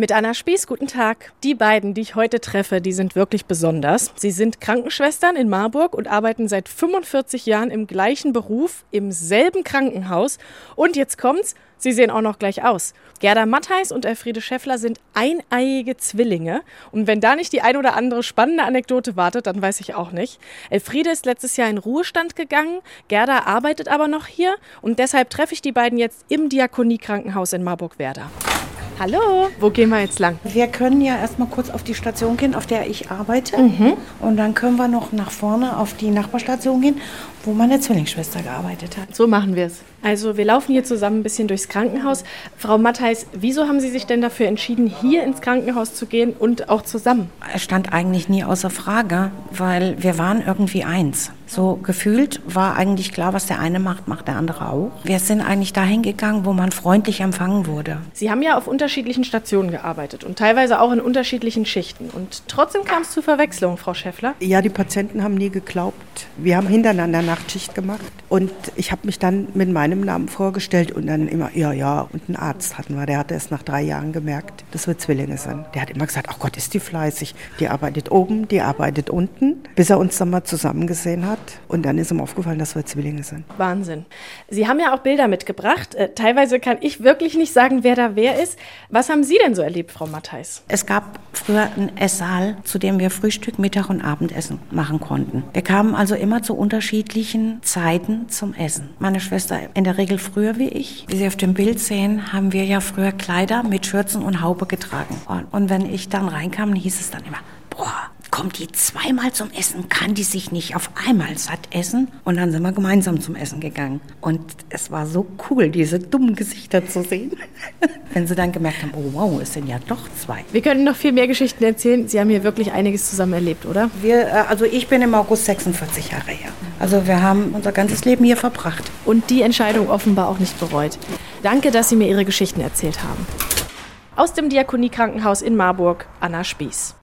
Mit Anna Spieß, guten Tag. Die beiden, die ich heute treffe, die sind wirklich besonders. Sie sind Krankenschwestern in Marburg und arbeiten seit 45 Jahren im gleichen Beruf, im selben Krankenhaus. Und jetzt kommt's, sie sehen auch noch gleich aus. Gerda Mattheis und Elfriede Schäffler sind eineiige Zwillinge. Und wenn da nicht die ein oder andere spannende Anekdote wartet, dann weiß ich auch nicht. Elfriede ist letztes Jahr in Ruhestand gegangen, Gerda arbeitet aber noch hier und deshalb treffe ich die beiden jetzt im Diakoniekrankenhaus in Marburg-Werder. Hallo, wo gehen wir jetzt lang? Wir können ja erstmal kurz auf die Station gehen, auf der ich arbeite. Mhm. Und dann können wir noch nach vorne auf die Nachbarstation gehen, wo meine Zwillingsschwester gearbeitet hat. So machen wir es. Also wir laufen hier zusammen ein bisschen durchs Krankenhaus. Frau Mattheis, wieso haben Sie sich denn dafür entschieden, hier ins Krankenhaus zu gehen und auch zusammen? Es stand eigentlich nie außer Frage, weil wir waren irgendwie eins. So gefühlt war eigentlich klar, was der eine macht, macht der andere auch. Wir sind eigentlich dahin gegangen, wo man freundlich empfangen wurde. Sie haben ja auf unterschiedlichen Stationen gearbeitet und teilweise auch in unterschiedlichen Schichten. Und trotzdem kam es zu Verwechslung, Frau Schäffler. Ja, die Patienten haben nie geglaubt. Wir haben hintereinander Nachtschicht gemacht und ich habe mich dann mit meinem Namen vorgestellt und dann immer, ja, ja, und einen Arzt hatten wir, der hatte es nach drei Jahren gemerkt, dass wir Zwillinge sind. Der hat immer gesagt, ach Gott, ist die fleißig. Die arbeitet oben, die arbeitet unten, bis er uns dann mal zusammengesehen hat und dann ist ihm aufgefallen, dass wir Zwillinge sind. Wahnsinn. Sie haben ja auch Bilder mitgebracht. Äh, teilweise kann ich wirklich nicht sagen, wer da wer ist. Was haben Sie denn so erlebt, Frau Mattheis? Es gab früher einen Esssaal, zu dem wir Frühstück, Mittag und Abendessen machen konnten. Wir kamen also immer zu unterschiedlichen Zeiten zum Essen. Meine Schwester in der Regel früher wie ich. Wie Sie auf dem Bild sehen, haben wir ja früher Kleider mit Schürzen und Haube getragen. Und wenn ich dann reinkam, hieß es dann immer, kommt die zweimal zum Essen, kann die sich nicht auf einmal satt essen. Und dann sind wir gemeinsam zum Essen gegangen. Und es war so cool, diese dummen Gesichter zu sehen. Wenn sie dann gemerkt haben, oh wow, es sind ja doch zwei. Wir können noch viel mehr Geschichten erzählen. Sie haben hier wirklich einiges zusammen erlebt, oder? Wir, äh, also ich bin im August 46 Jahre her. Also wir haben unser ganzes Leben hier verbracht. Und die Entscheidung offenbar auch nicht bereut. Danke, dass Sie mir Ihre Geschichten erzählt haben. Aus dem Diakoniekrankenhaus in Marburg, Anna Spieß.